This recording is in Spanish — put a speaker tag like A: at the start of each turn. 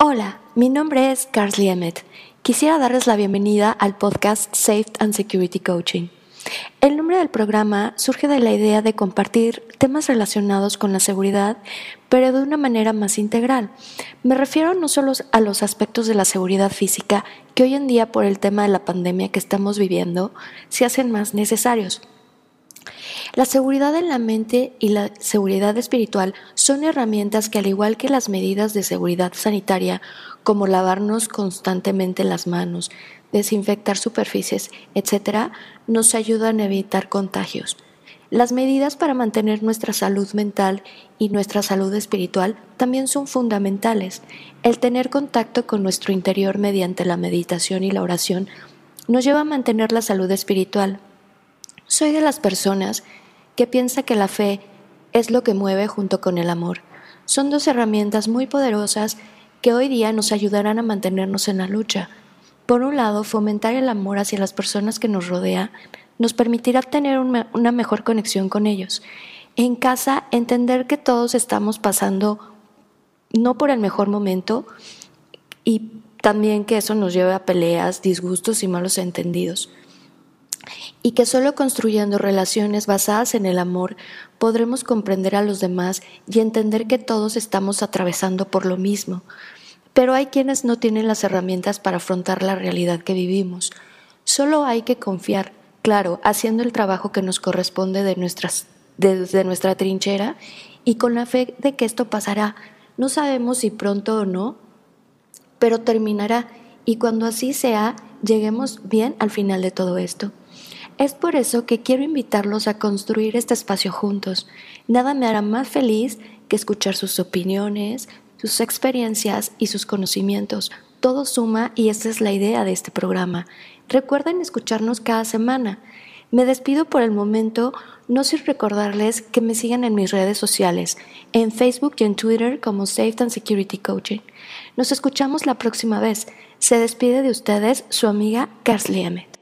A: Hola, mi nombre es Carly Emmett. Quisiera darles la bienvenida al podcast Safe and Security Coaching. El nombre del programa surge de la idea de compartir temas relacionados con la seguridad, pero de una manera más integral. Me refiero no solo a los aspectos de la seguridad física, que hoy en día por el tema de la pandemia que estamos viviendo se hacen más necesarios, la seguridad en la mente y la seguridad espiritual son herramientas que al igual que las medidas de seguridad sanitaria, como lavarnos constantemente las manos, desinfectar superficies, etc., nos ayudan a evitar contagios. Las medidas para mantener nuestra salud mental y nuestra salud espiritual también son fundamentales. El tener contacto con nuestro interior mediante la meditación y la oración nos lleva a mantener la salud espiritual, soy de las personas que piensa que la fe es lo que mueve junto con el amor. Son dos herramientas muy poderosas que hoy día nos ayudarán a mantenernos en la lucha. Por un lado, fomentar el amor hacia las personas que nos rodean nos permitirá tener una mejor conexión con ellos. En casa, entender que todos estamos pasando no por el mejor momento y también que eso nos lleve a peleas, disgustos y malos entendidos y que solo construyendo relaciones basadas en el amor podremos comprender a los demás y entender que todos estamos atravesando por lo mismo. Pero hay quienes no tienen las herramientas para afrontar la realidad que vivimos. Solo hay que confiar, claro, haciendo el trabajo que nos corresponde de desde nuestra trinchera y con la fe de que esto pasará. No sabemos si pronto o no, pero terminará y cuando así sea, lleguemos bien al final de todo esto. Es por eso que quiero invitarlos a construir este espacio juntos. Nada me hará más feliz que escuchar sus opiniones, sus experiencias y sus conocimientos. Todo suma y esa es la idea de este programa. Recuerden escucharnos cada semana. Me despido por el momento, no sin recordarles que me sigan en mis redes sociales, en Facebook y en Twitter como Safe and Security Coaching. Nos escuchamos la próxima vez. Se despide de ustedes su amiga Carly Emmett.